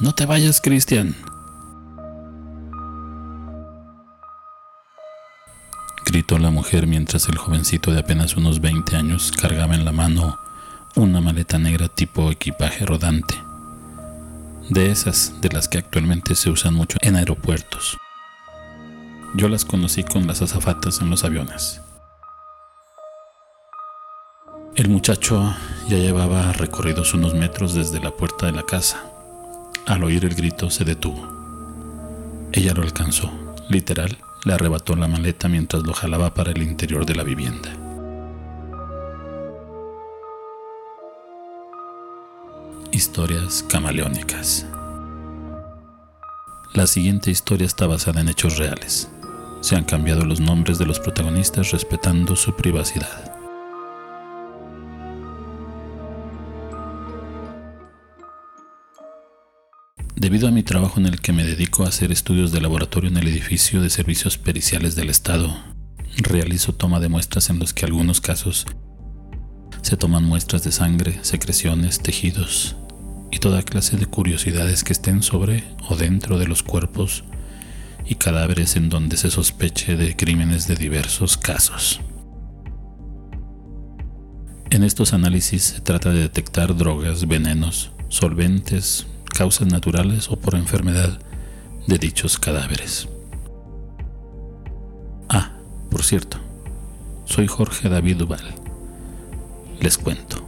No te vayas, Cristian. Gritó la mujer mientras el jovencito de apenas unos 20 años cargaba en la mano una maleta negra tipo equipaje rodante. De esas de las que actualmente se usan mucho en aeropuertos. Yo las conocí con las azafatas en los aviones. El muchacho ya llevaba recorridos unos metros desde la puerta de la casa. Al oír el grito se detuvo. Ella lo alcanzó, literal, le arrebató la maleta mientras lo jalaba para el interior de la vivienda. Historias camaleónicas. La siguiente historia está basada en hechos reales. Se han cambiado los nombres de los protagonistas respetando su privacidad. Debido a mi trabajo en el que me dedico a hacer estudios de laboratorio en el edificio de servicios periciales del Estado, realizo toma de muestras en los que algunos casos se toman muestras de sangre, secreciones, tejidos y toda clase de curiosidades que estén sobre o dentro de los cuerpos y cadáveres en donde se sospeche de crímenes de diversos casos. En estos análisis se trata de detectar drogas, venenos, solventes, causas naturales o por enfermedad de dichos cadáveres. Ah, por cierto, soy Jorge David Duval. Les cuento.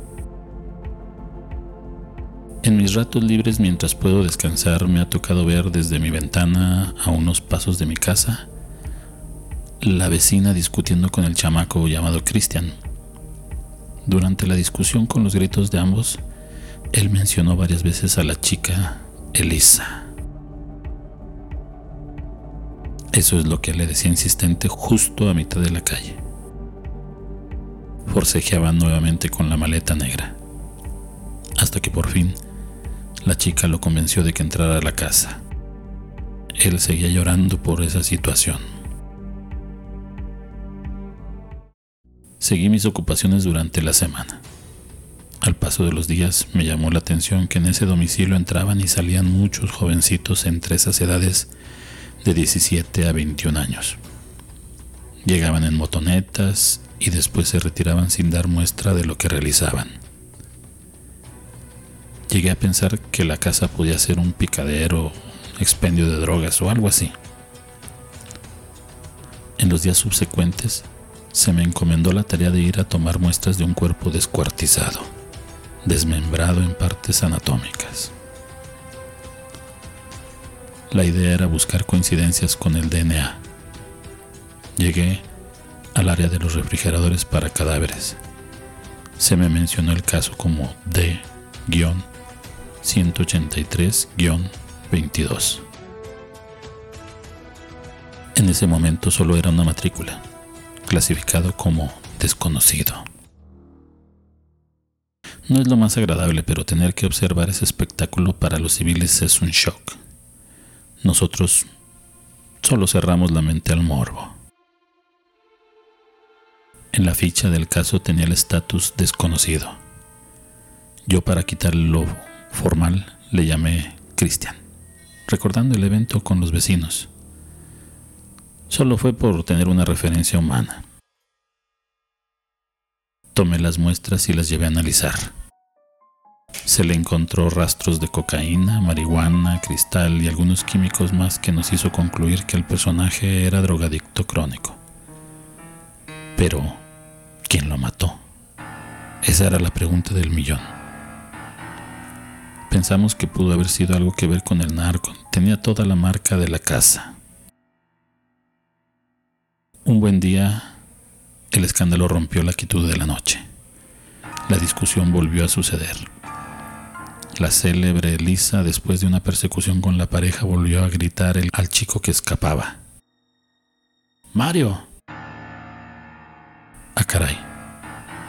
En mis ratos libres mientras puedo descansar me ha tocado ver desde mi ventana a unos pasos de mi casa la vecina discutiendo con el chamaco llamado Cristian. Durante la discusión con los gritos de ambos, él mencionó varias veces a la chica Elisa. Eso es lo que le decía insistente justo a mitad de la calle. Forcejeaba nuevamente con la maleta negra, hasta que por fin la chica lo convenció de que entrara a la casa. Él seguía llorando por esa situación. Seguí mis ocupaciones durante la semana. Paso de los días me llamó la atención que en ese domicilio entraban y salían muchos jovencitos entre esas edades de 17 a 21 años. Llegaban en motonetas y después se retiraban sin dar muestra de lo que realizaban. Llegué a pensar que la casa podía ser un picadero, expendio de drogas o algo así. En los días subsecuentes se me encomendó la tarea de ir a tomar muestras de un cuerpo descuartizado desmembrado en partes anatómicas. La idea era buscar coincidencias con el DNA. Llegué al área de los refrigeradores para cadáveres. Se me mencionó el caso como D-183-22. En ese momento solo era una matrícula, clasificado como desconocido. No es lo más agradable, pero tener que observar ese espectáculo para los civiles es un shock. Nosotros solo cerramos la mente al morbo. En la ficha del caso tenía el estatus desconocido. Yo para quitarle lo formal le llamé Cristian, recordando el evento con los vecinos. Solo fue por tener una referencia humana. Tomé las muestras y las llevé a analizar. Se le encontró rastros de cocaína, marihuana, cristal y algunos químicos más que nos hizo concluir que el personaje era drogadicto crónico. Pero, ¿quién lo mató? Esa era la pregunta del millón. Pensamos que pudo haber sido algo que ver con el narco. Tenía toda la marca de la casa. Un buen día, el escándalo rompió la quietud de la noche. La discusión volvió a suceder. La célebre Elisa, después de una persecución con la pareja, volvió a gritar al chico que escapaba. Mario. Ah, caray.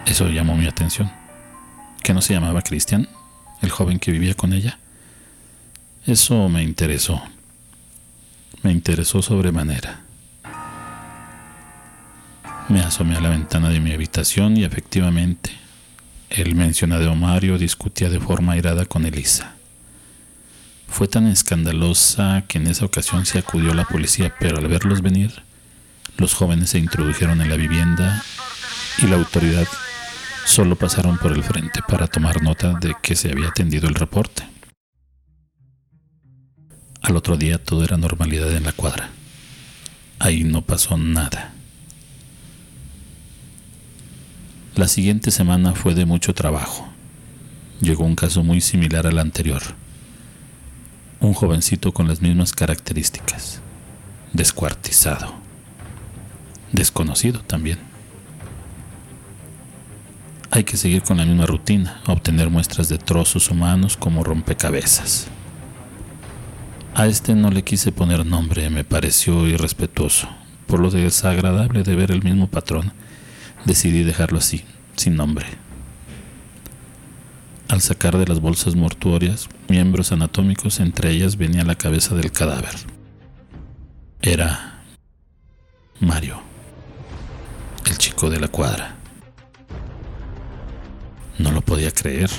Eso llamó mi atención. ¿Que no se llamaba Cristian? El joven que vivía con ella. Eso me interesó. Me interesó sobremanera. Me asomé a la ventana de mi habitación y efectivamente el mencionado Mario discutía de forma airada con Elisa. Fue tan escandalosa que en esa ocasión se acudió la policía, pero al verlos venir, los jóvenes se introdujeron en la vivienda y la autoridad solo pasaron por el frente para tomar nota de que se había atendido el reporte. Al otro día todo era normalidad en la cuadra. Ahí no pasó nada. La siguiente semana fue de mucho trabajo. Llegó un caso muy similar al anterior. Un jovencito con las mismas características. Descuartizado. Desconocido también. Hay que seguir con la misma rutina, obtener muestras de trozos humanos como rompecabezas. A este no le quise poner nombre, me pareció irrespetuoso. Por lo desagradable de ver el mismo patrón, decidí dejarlo así, sin nombre. Al sacar de las bolsas mortuorias miembros anatómicos, entre ellas venía la cabeza del cadáver. Era Mario, el chico de la cuadra. No lo podía creer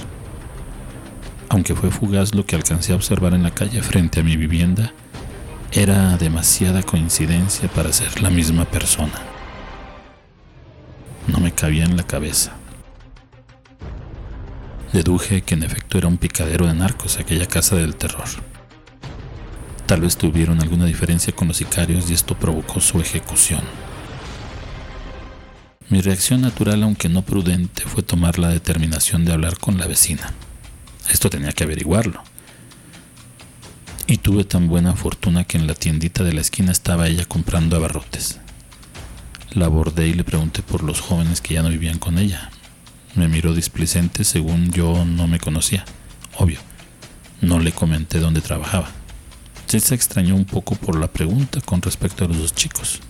aunque fue fugaz lo que alcancé a observar en la calle frente a mi vivienda, era demasiada coincidencia para ser la misma persona. No me cabía en la cabeza. Deduje que en efecto era un picadero de narcos aquella casa del terror. Tal vez tuvieron alguna diferencia con los sicarios y esto provocó su ejecución. Mi reacción natural, aunque no prudente, fue tomar la determinación de hablar con la vecina. Esto tenía que averiguarlo. Y tuve tan buena fortuna que en la tiendita de la esquina estaba ella comprando abarrotes. La abordé y le pregunté por los jóvenes que ya no vivían con ella. Me miró displicente según yo no me conocía. Obvio, no le comenté dónde trabajaba. se extrañó un poco por la pregunta con respecto a los dos chicos.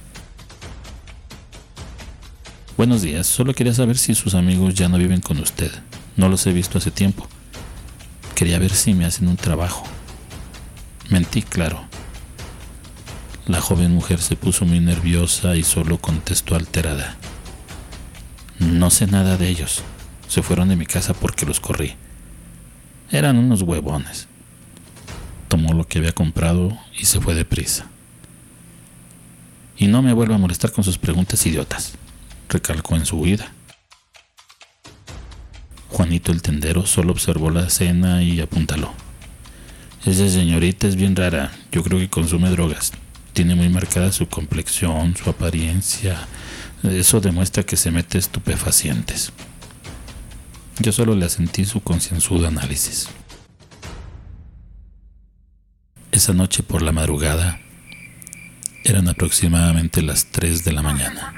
Buenos días, solo quería saber si sus amigos ya no viven con usted. No los he visto hace tiempo. Quería ver si me hacen un trabajo. Mentí, claro. La joven mujer se puso muy nerviosa y solo contestó alterada. No sé nada de ellos. Se fueron de mi casa porque los corrí. Eran unos huevones. Tomó lo que había comprado y se fue deprisa. Y no me vuelva a molestar con sus preguntas idiotas, recalcó en su huida. Juanito el tendero solo observó la escena y apuntaló. Esa señorita es bien rara, yo creo que consume drogas. Tiene muy marcada su complexión, su apariencia. Eso demuestra que se mete estupefacientes. Yo solo le asentí su concienzudo análisis. Esa noche por la madrugada eran aproximadamente las 3 de la mañana.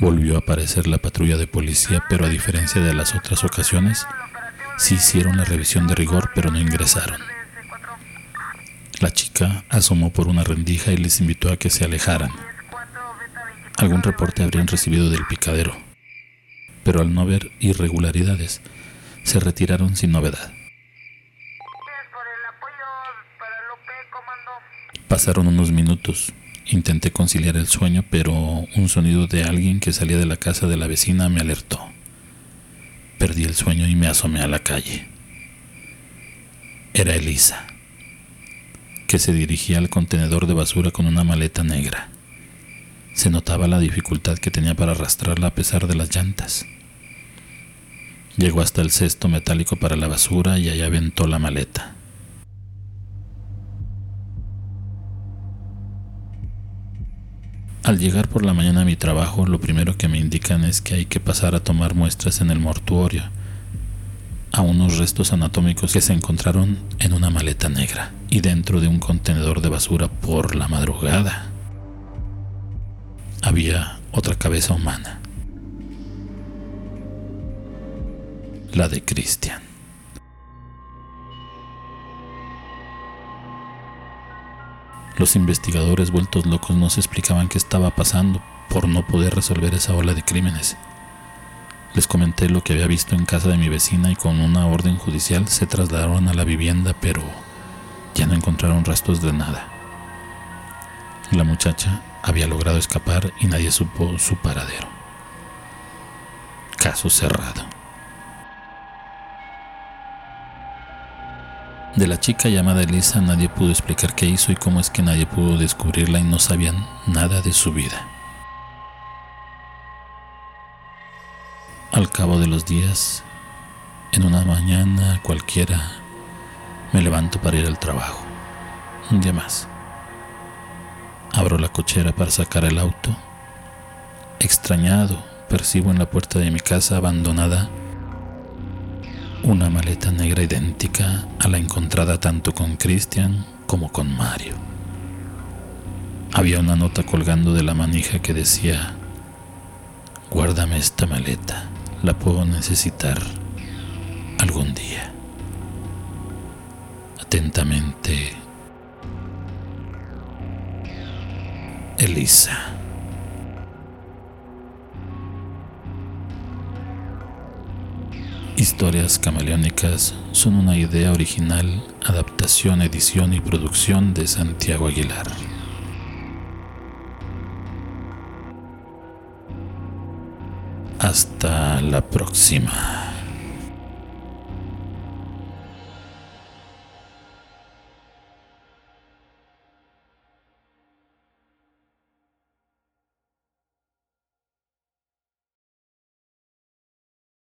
Volvió a aparecer la patrulla de policía, pero a diferencia de las otras ocasiones, sí hicieron la revisión de rigor, pero no ingresaron. La chica asomó por una rendija y les invitó a que se alejaran. Algún reporte habrían recibido del picadero, pero al no ver irregularidades, se retiraron sin novedad. Pasaron unos minutos Intenté conciliar el sueño, pero un sonido de alguien que salía de la casa de la vecina me alertó. Perdí el sueño y me asomé a la calle. Era Elisa, que se dirigía al contenedor de basura con una maleta negra. Se notaba la dificultad que tenía para arrastrarla a pesar de las llantas. Llegó hasta el cesto metálico para la basura y allá aventó la maleta. Al llegar por la mañana a mi trabajo, lo primero que me indican es que hay que pasar a tomar muestras en el mortuorio a unos restos anatómicos que se encontraron en una maleta negra y dentro de un contenedor de basura por la madrugada. Había otra cabeza humana, la de Christian. Los investigadores vueltos locos no se explicaban qué estaba pasando por no poder resolver esa ola de crímenes. Les comenté lo que había visto en casa de mi vecina y con una orden judicial se trasladaron a la vivienda, pero ya no encontraron restos de nada. La muchacha había logrado escapar y nadie supo su paradero. Caso cerrado. De la chica llamada Elisa nadie pudo explicar qué hizo y cómo es que nadie pudo descubrirla y no sabían nada de su vida. Al cabo de los días, en una mañana cualquiera, me levanto para ir al trabajo. Un día más. Abro la cochera para sacar el auto. Extrañado, percibo en la puerta de mi casa abandonada una maleta negra idéntica a la encontrada tanto con Christian como con Mario. Había una nota colgando de la manija que decía, guárdame esta maleta, la puedo necesitar algún día. Atentamente, Elisa. Historias camaleónicas son una idea original, adaptación, edición y producción de Santiago Aguilar. Hasta la próxima.